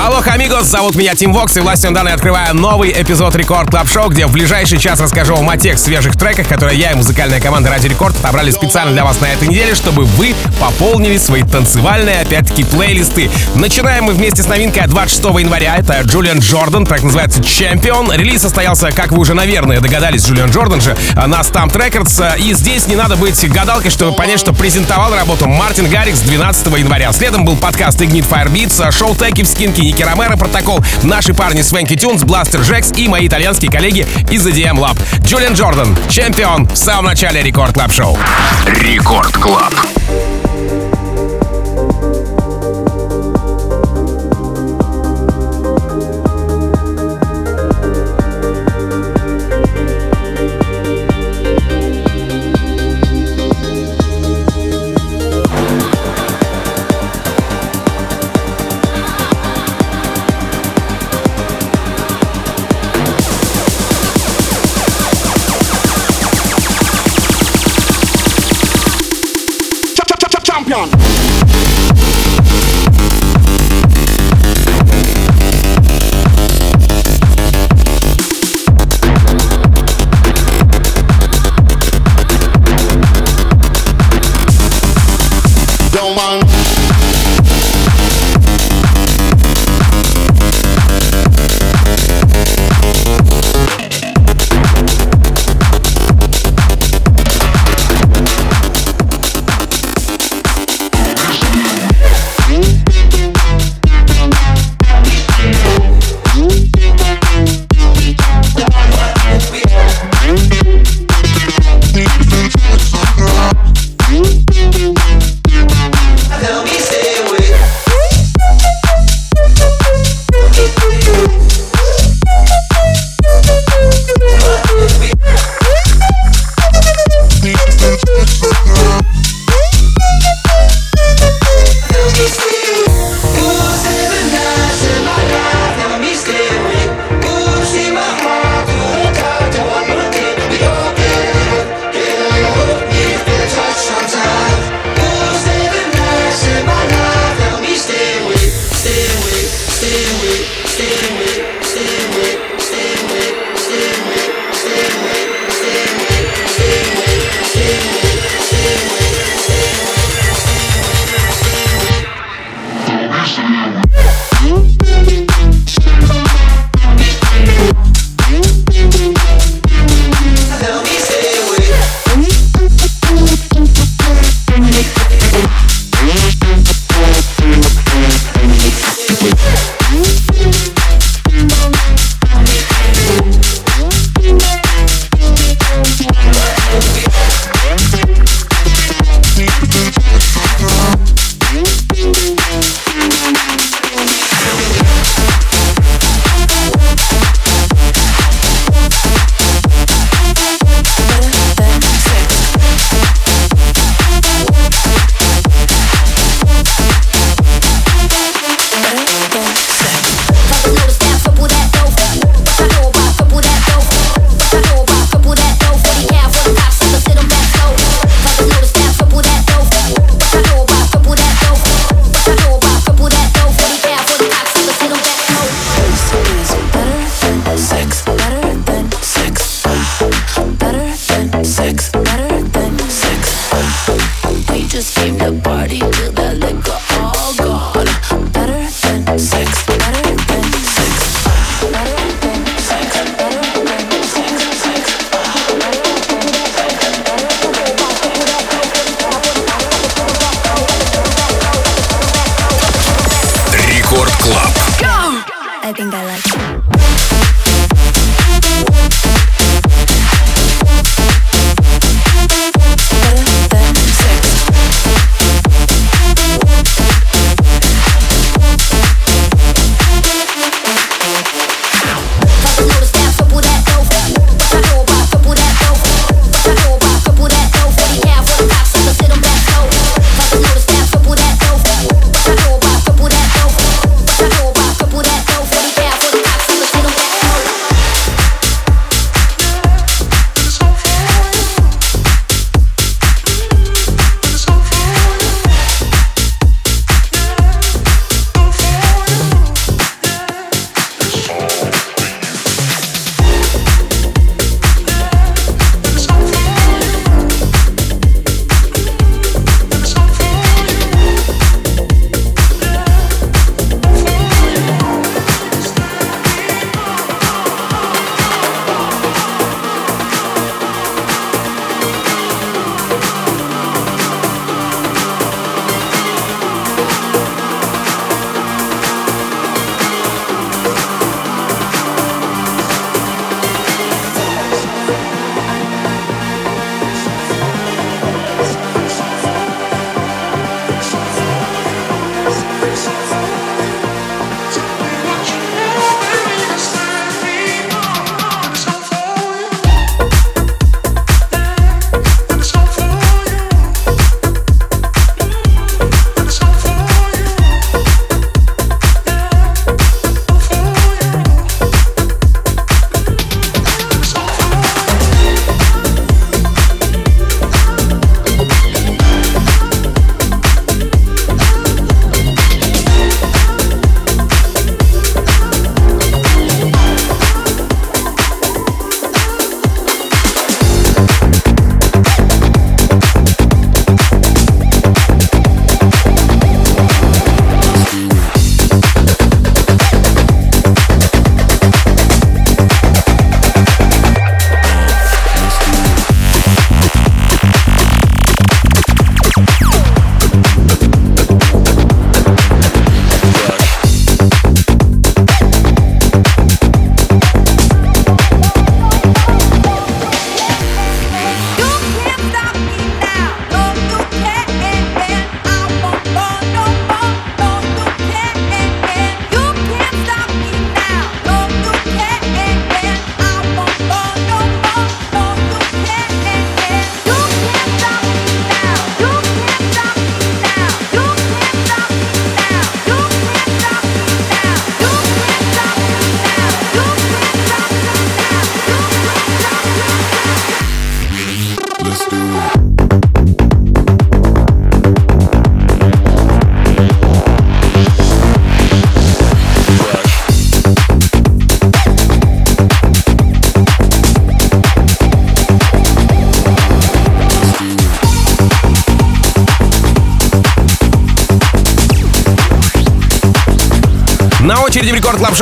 Алло, амигос, зовут меня Тим Вокс, и властью данной открываю новый эпизод Record Club Show, где в ближайший час расскажу вам о тех свежих треках, которые я и музыкальная команда Ради Рекорд отобрали специально для вас на этой неделе, чтобы вы пополнили свои танцевальные, опять-таки, плейлисты. Начинаем мы вместе с новинкой 26 января. Это Джулиан Джордан, трек называется Champion. Релиз состоялся, как вы уже, наверное, догадались, Джулиан Джордан же на STMPD Records. И здесь не надо быть гадалкой, чтобы понять, что презентовал работу Мартин Гаррикс 12 января. Следом был подкаст Ignite Firebeats, шоу Теки в скинке Ники Ромеро, Протокол, наши парни Swanky Tunes, Бластер Джекс и мои итальянские коллеги из EDM Lab. Джулиан Джордан, чемпион в самом начале Record Club Show. Рекорд Клаб.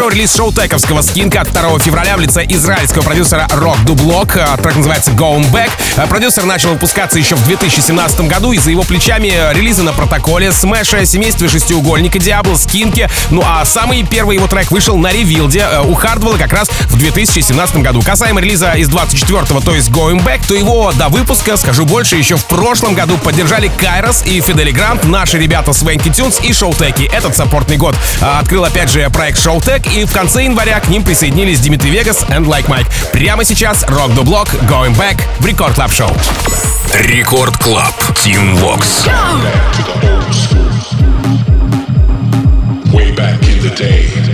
Шоу релиз шоу тековского скинка от 2 февраля в лице израильского продюсера Rock Dublok. Трек называется Going Back. Продюсер начал выпускаться еще в 2017 году, и за его плечами релизы на протоколе, Смэша, семействе шестиугольника, Диабло, Скинки. Ну а самый первый его трек вышел на ревилде у Хардвелла как раз в 2017 году. Касаемо релиза из 24-го, то есть Going Back, то его до выпуска, скажу больше, еще в прошлом году поддержали Кайрос и Фидели Грант, наши ребята Свенки Тюнс и Шоутеки. Этот саппортный год открыл опять же проект Showtech, и в конце января к ним присоединились Дмитрий Вегас и Like Mike. Прямо сейчас Rock the Block Going Back в Рекорд Клаб Шоу. Рекорд Клаб Team Vox. Way back in the day,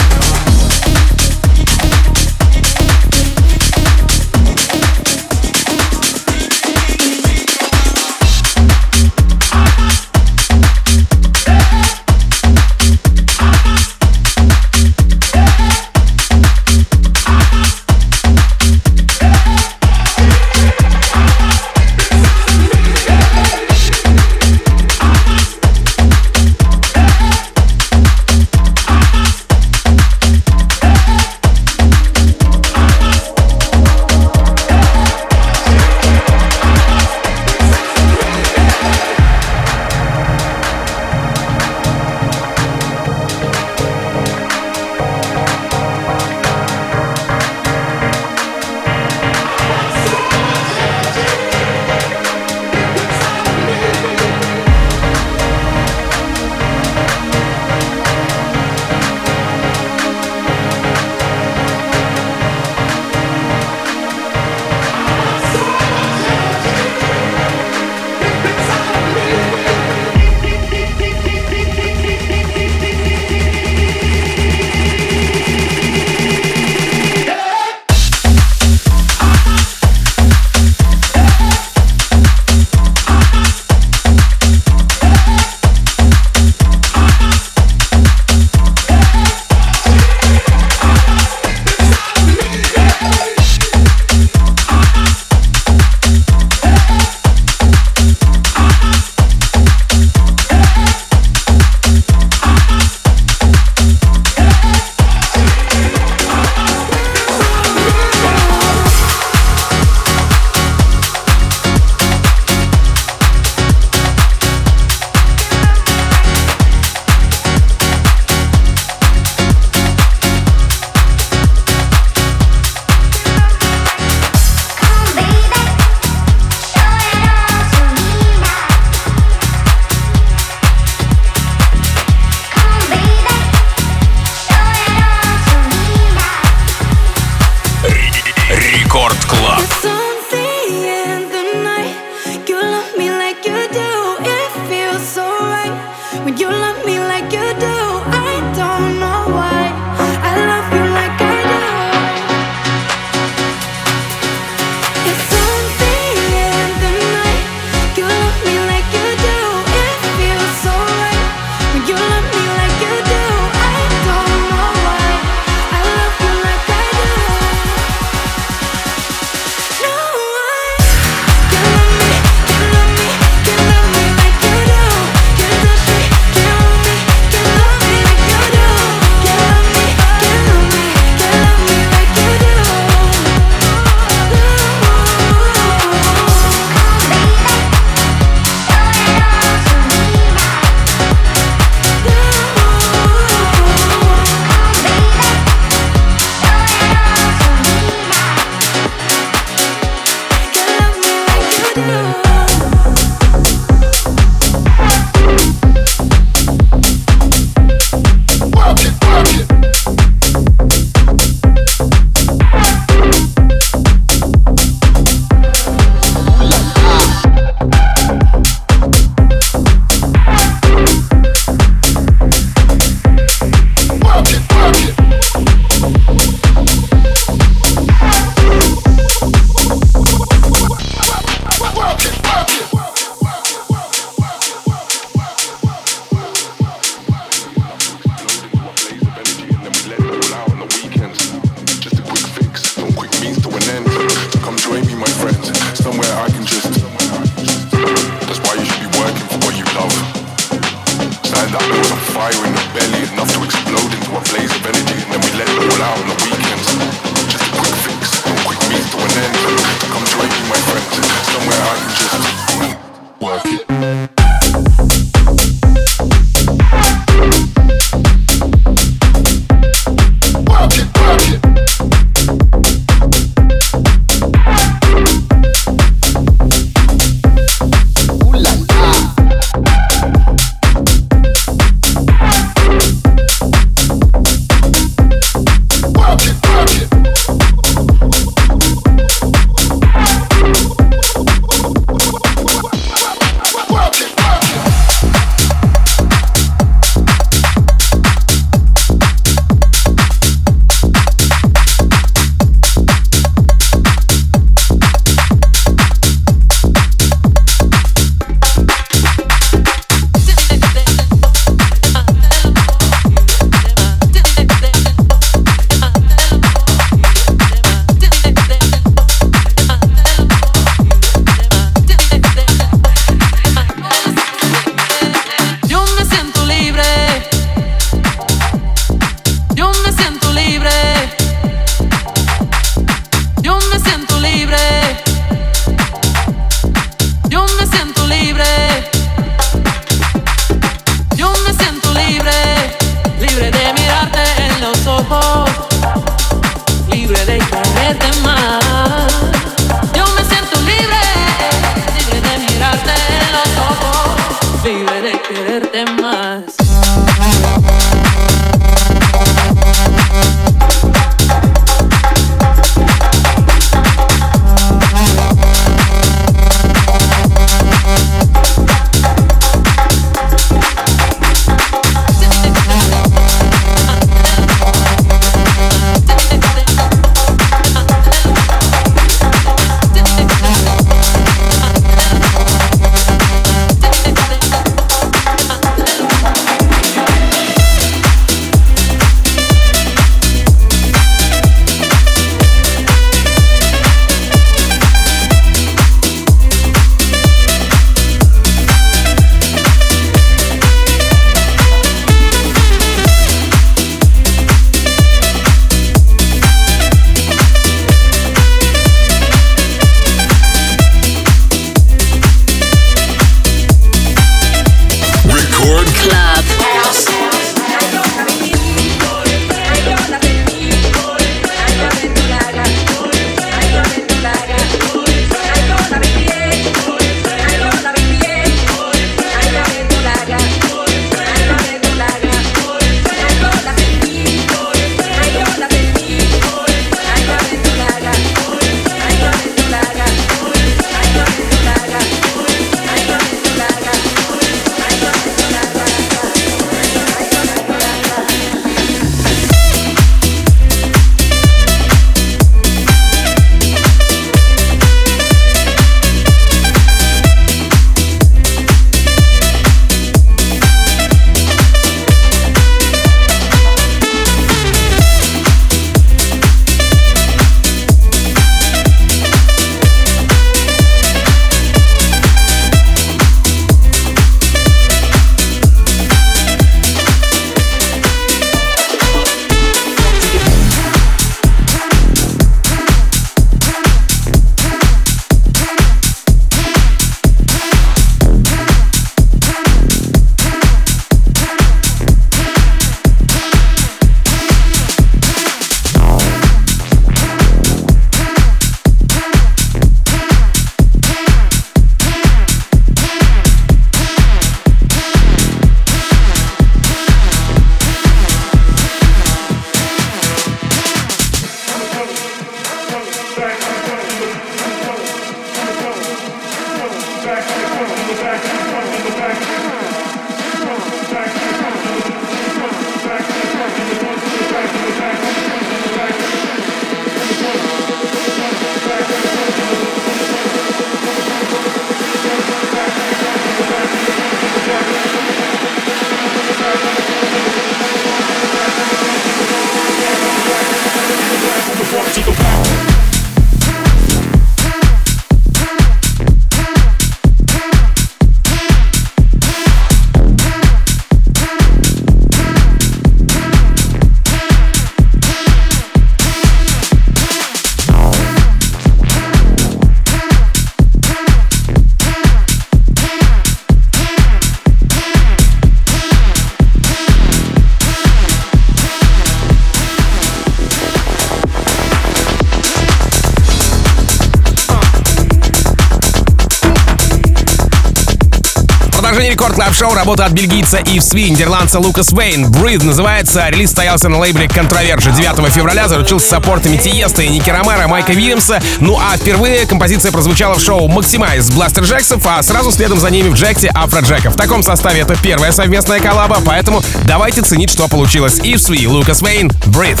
Record Club Show работа от бельгийца и Сви, нидерландца Лукас Вейн. Breathe называется. Релиз стоялся на лейбле Controversia 9 февраля. Заручился саппортами Тиеста и Ники Ромеро, Майка Вильямса. Ну а впервые композиция прозвучала в шоу Maximize Бластер Джексов, а сразу следом за ними в Jacked Афроджека. В таком составе это первая совместная коллаба, поэтому давайте ценить, что получилось. И Сви, Лукас Вейн, Breathe.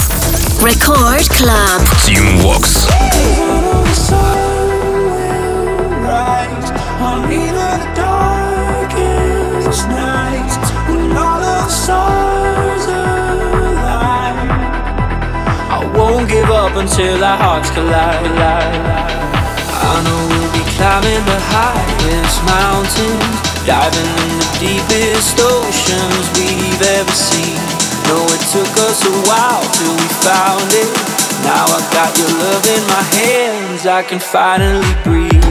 Record Club. Tim Vox. Until our hearts collide. I know we'll be climbing the highest mountains, diving in the deepest oceans we've ever seen. No, it took us a while till we found it. Now I got your love in my hands, I can finally breathe.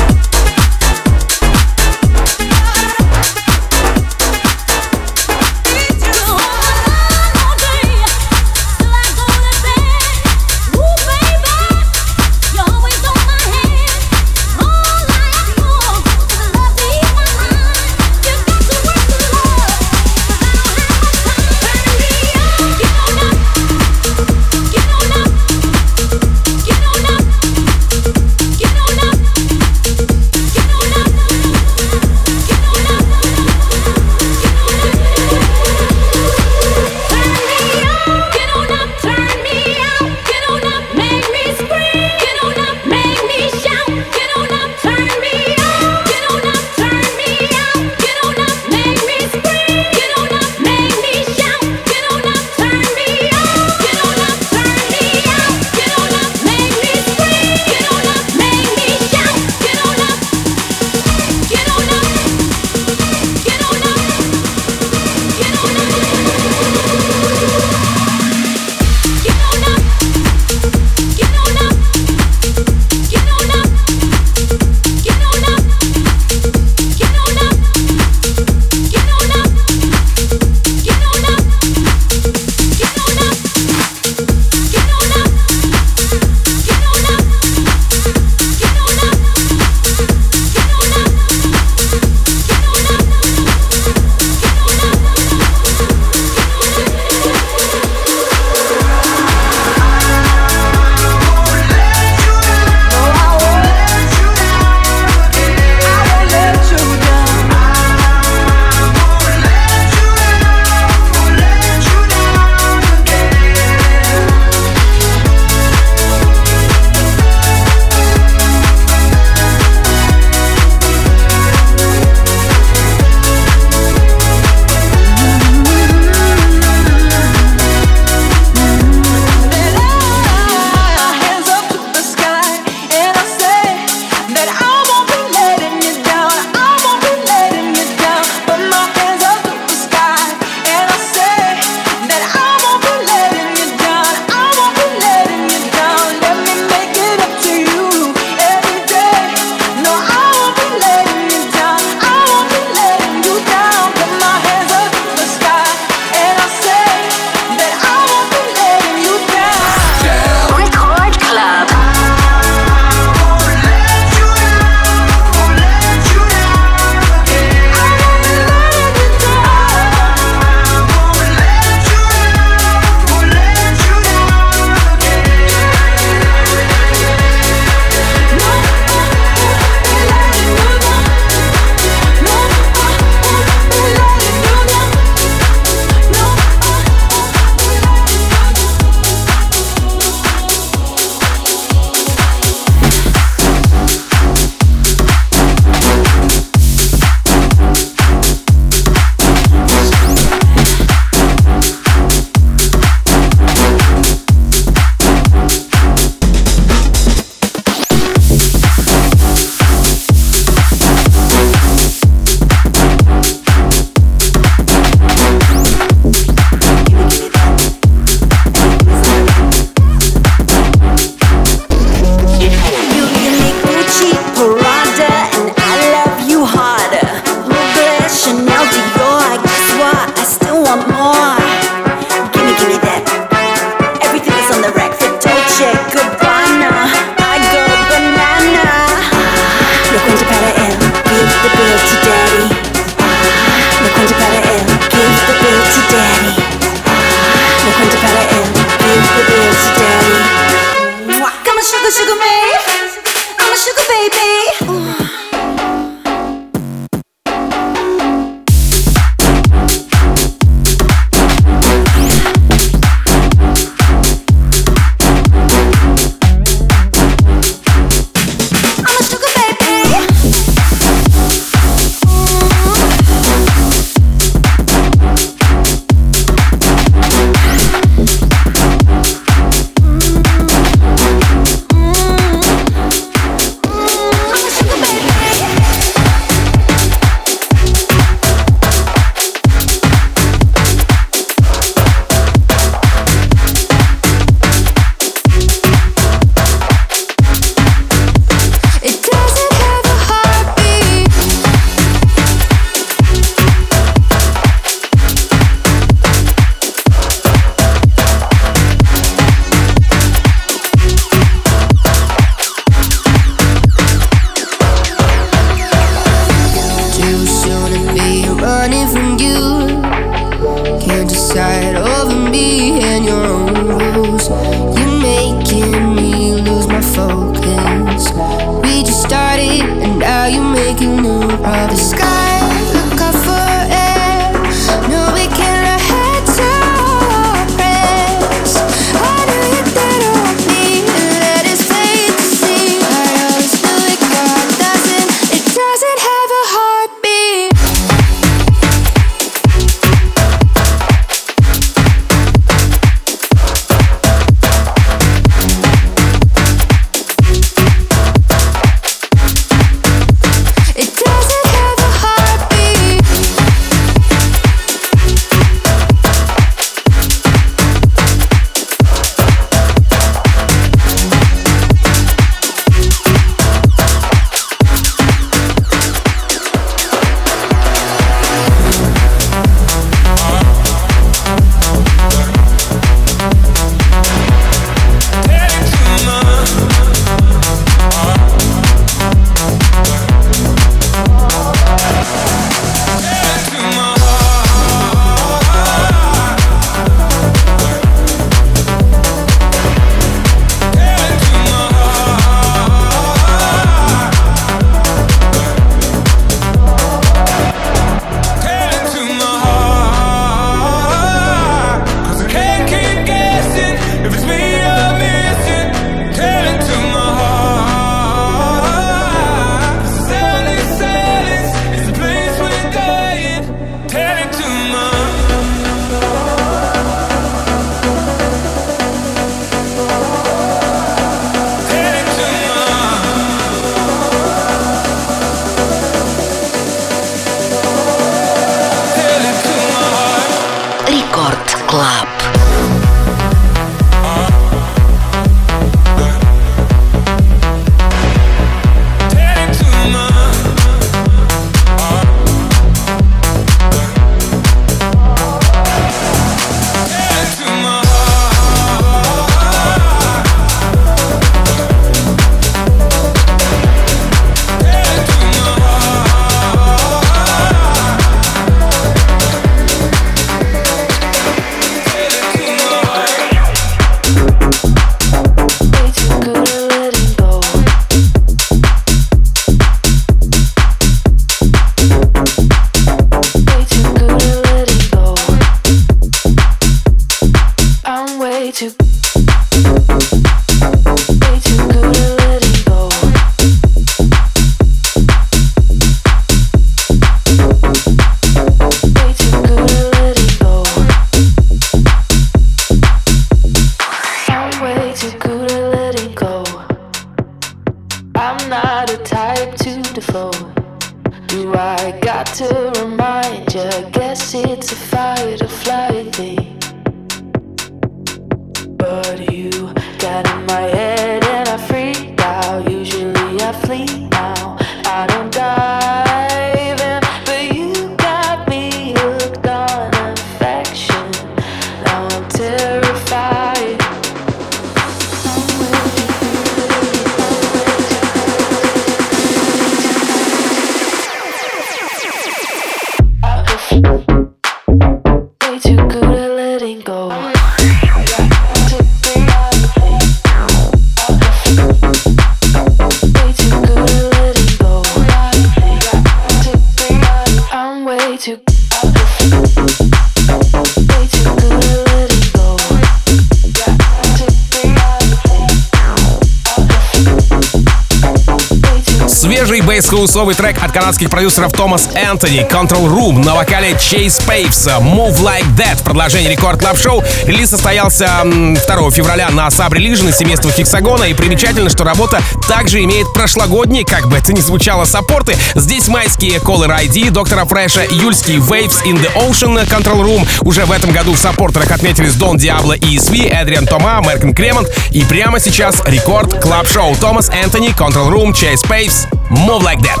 Бейс-хаусовый трек от канадских продюсеров Томас Энтони, Control Room на вокале Chase Papes, Move Like That в продолжении Record Club Show. Релиз состоялся м, 2 февраля на Religion из семейства Hexagon, и примечательно, что работа также имеет прошлогодние, как бы это ни звучало, саппорты. Здесь майские Caller ID, Доктора Фреша, июльские Waves in the Ocean, Control Room. Уже в этом году в саппортерах отметились Дон Диабло и ESV, Эдриан Тома, Меркин Кремонт. И прямо сейчас Record Club Show. Томас Энтони, Control Room, Chase Papes, Move Like That.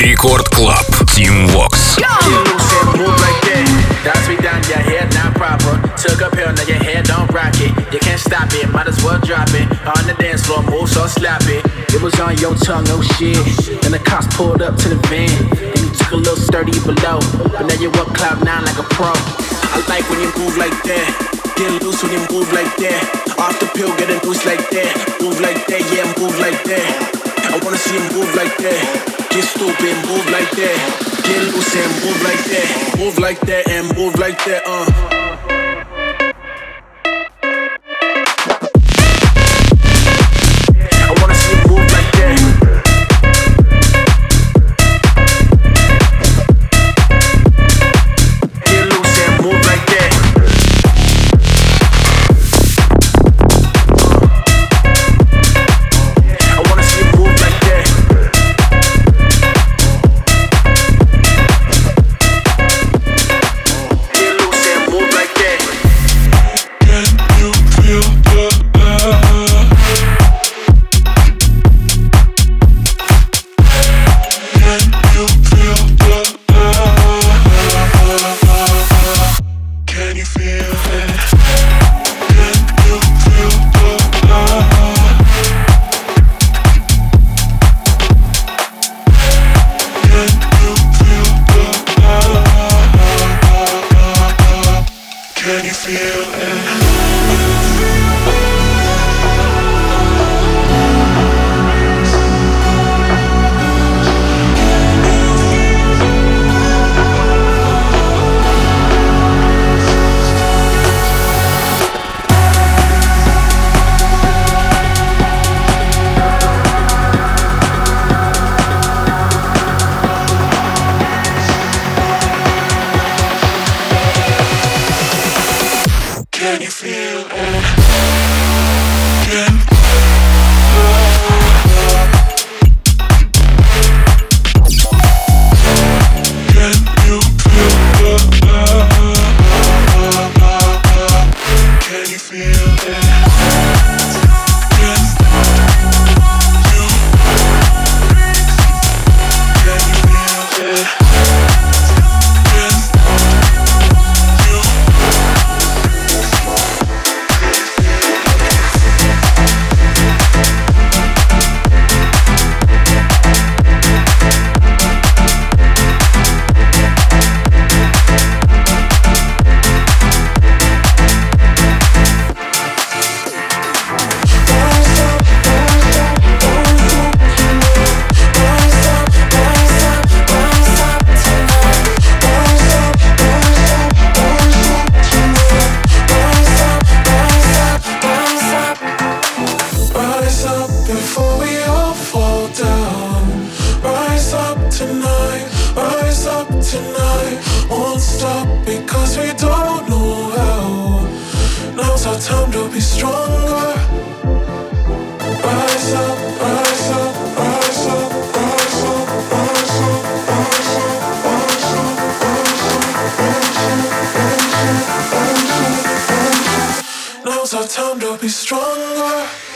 Рекорд Клаб. Team Vox. Move like that. Dance me down, your hair not proper. Took a pill, now your hair don't rock it. You can't stop it, might as well drop it. On the dance floor, move so sloppy. It was on your tongue, oh shit. And the cops pulled up to the van. And you took a little sturdy below. But now you up cloud nine like a pro. I like when you move like that. Get loose when you move like that. Off the pill, get a loose like that. Move like that, yeah, move like that. I wanna see you move like that. Get stupid, move like that. Get loose and move like that. Move like that and move like that, uh. time to be stronger.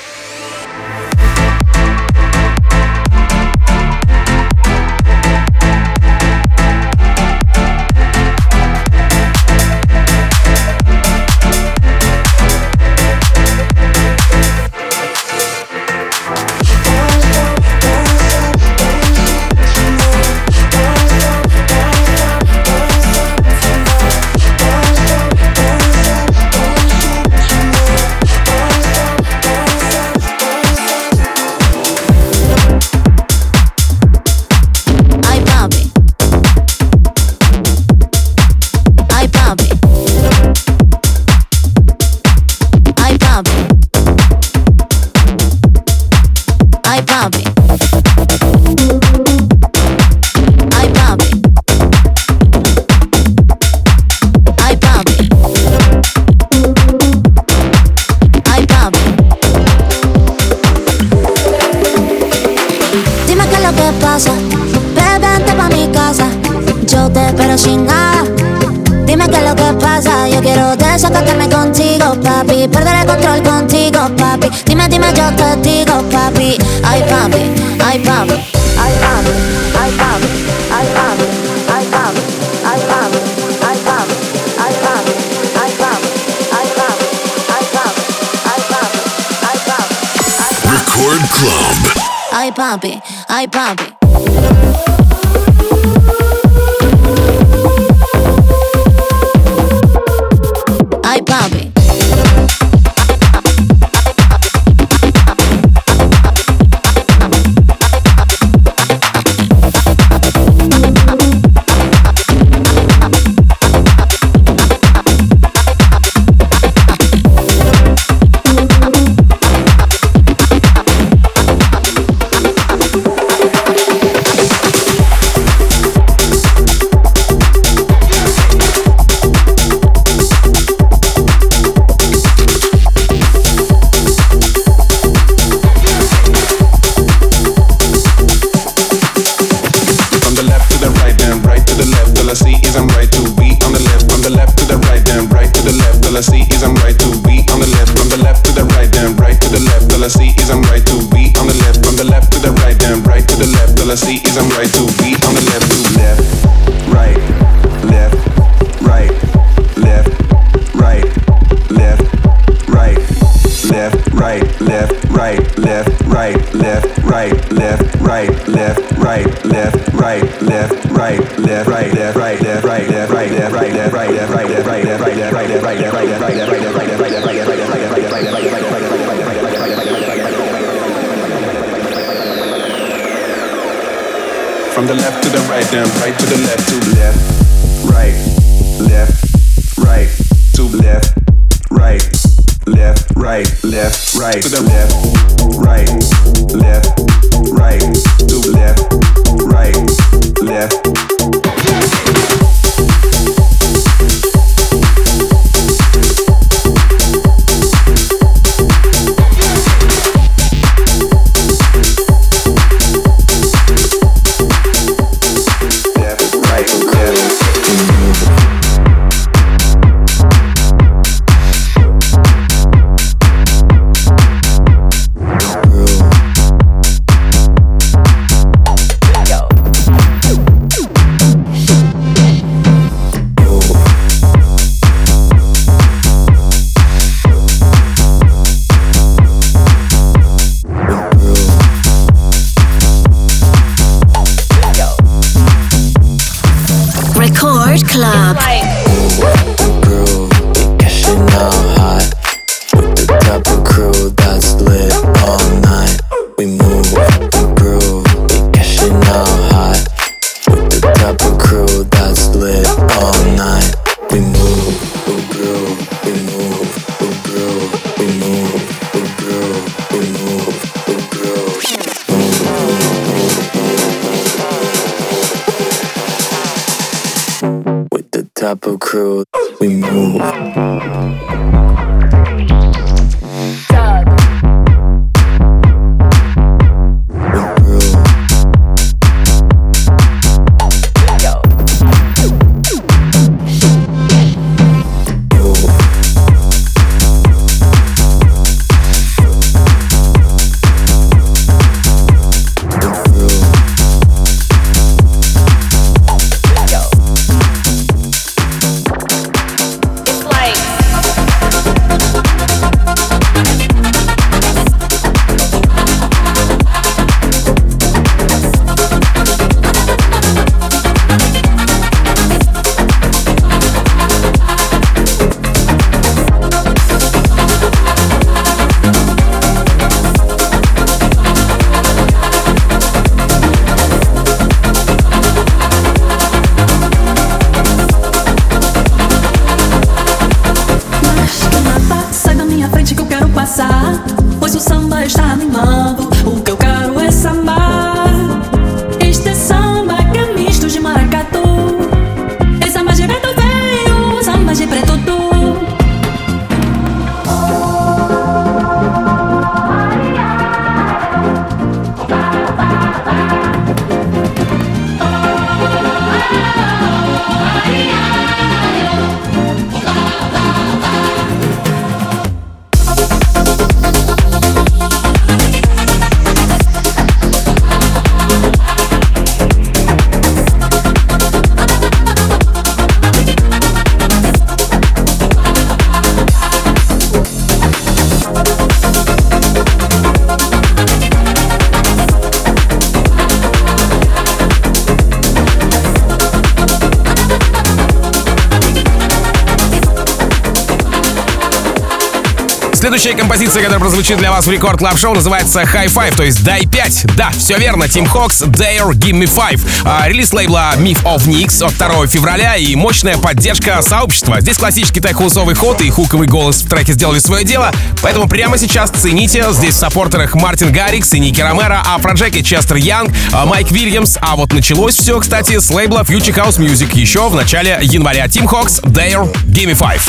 Следующая композиция, которая прозвучит для вас в Record Club Show, называется High Five, то есть Дай 5. Да, все верно, Тим Хокс, Dare, Give Me Five. А, релиз лейбла Myth of NYX от 2 февраля и мощная поддержка сообщества. Здесь классический тайхусовый ход и хуковый голос в треке сделали свое дело, поэтому прямо сейчас цените. Здесь в саппортерах Мартин Гаррикс и Ники Ромеро, а Афроджек и Честер Янг, а, Майк Вильямс. А вот началось все, кстати, с лейбла Future House Music еще в начале января. Тим Хокс, Dare, Give Me Five.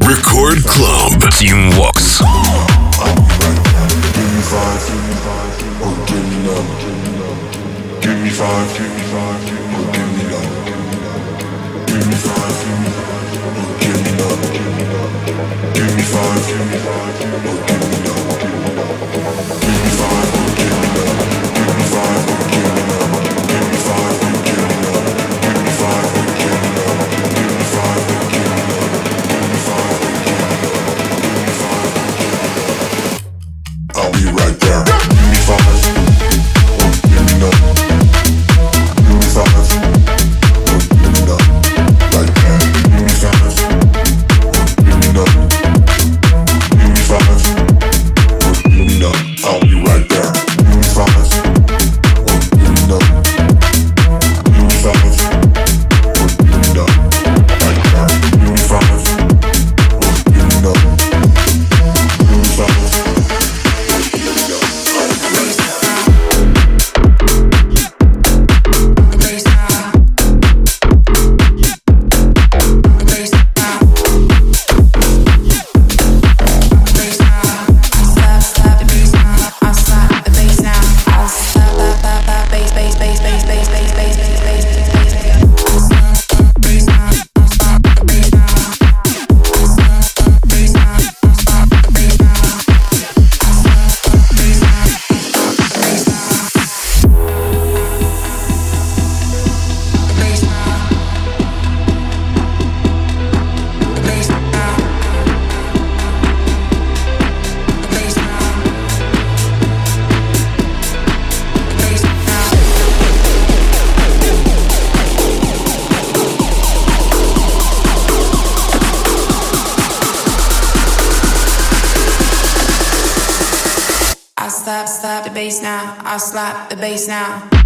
Record Club. Team Vox. Give me five, or give me none. Give me five, or give me none. Give me five, or give me none. Give me five, or give me none. Bass now. I slap the bass now.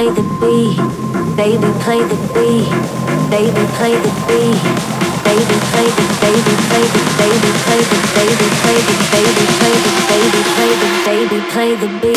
play the beat. Baby, play the beat. Baby, play the beat. Baby, play the baby, play the baby, play the baby, play the baby, play the baby, play the baby, play the beat.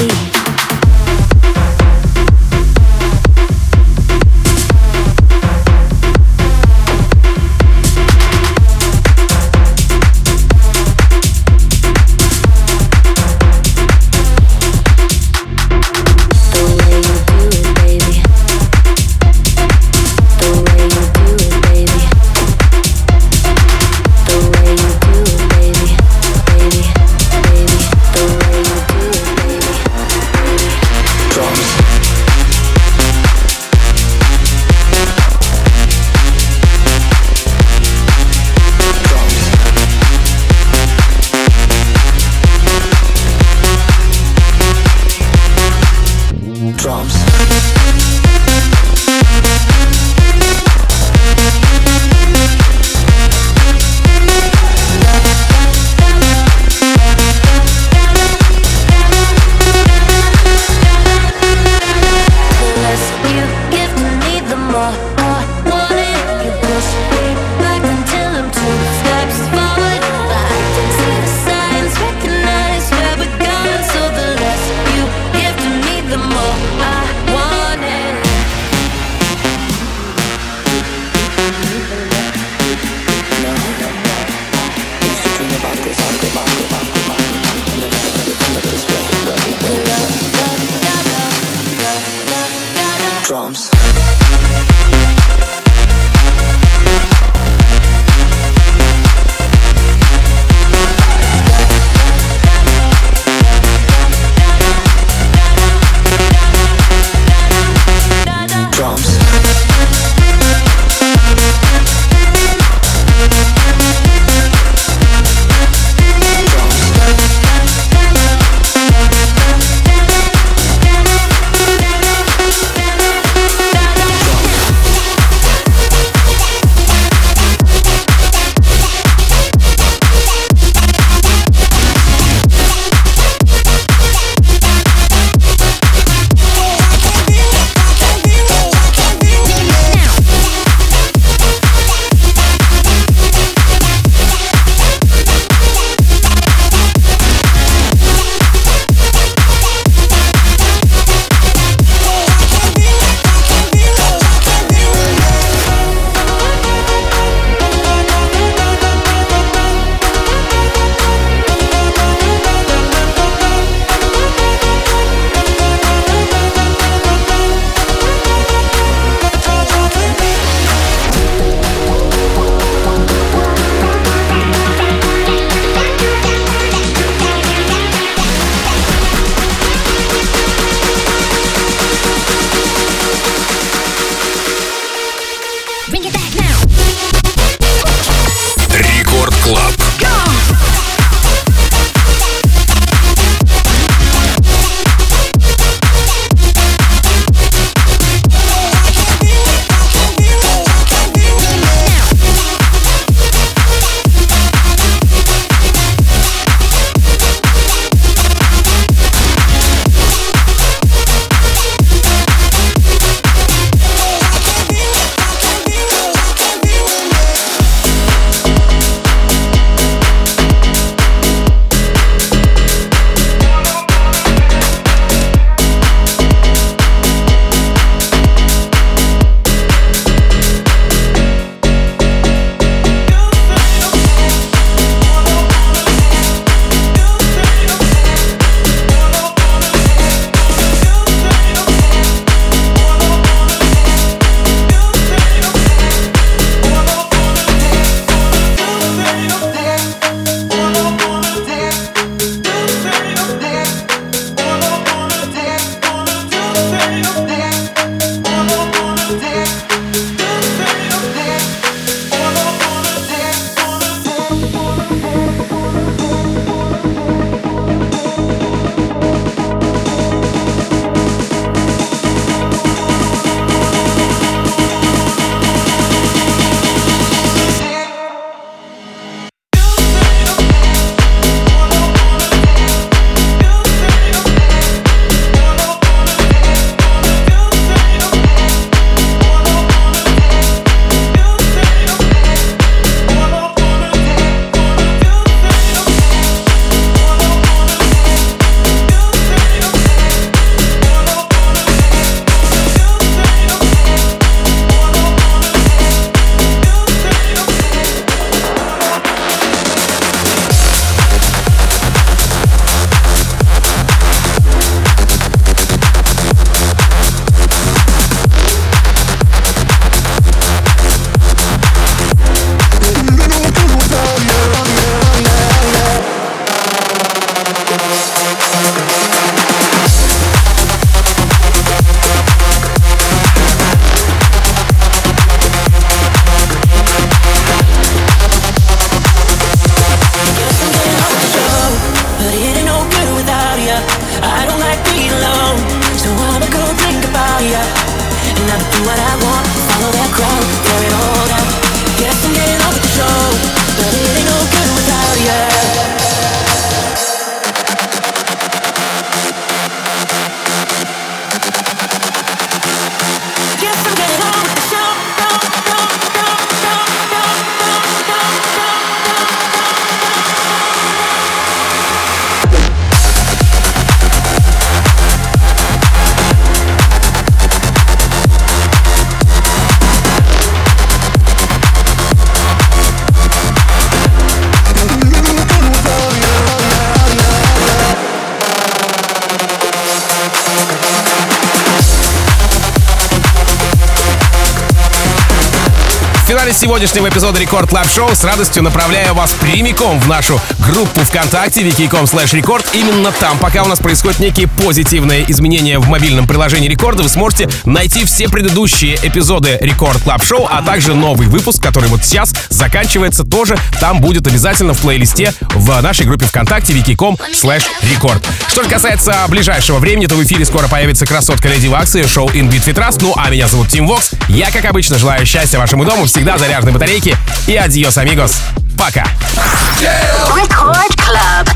Сегодняшнего эпизода Record Club Show с радостью направляю вас прямиком в нашу группу ВКонтакте vk.com slash record. Именно там, пока у нас происходят некие позитивные изменения в мобильном приложении Рекорда, вы сможете найти все предыдущие эпизоды Record Club Show, а также новый выпуск, который вот сейчас заканчивается, тоже там будет обязательно в плейлисте в нашей группе ВКонтакте vk.com slash record. Что же касается ближайшего времени, то в эфире скоро появится красотка Леди Вакс и шоу In Beat We Trust. Ну а меня зовут Тим Вокс. Я, как обычно, желаю счастья вашему дому, всегда заряженной батарейки и адьос, амигос. Пока.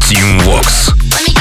Team Vox.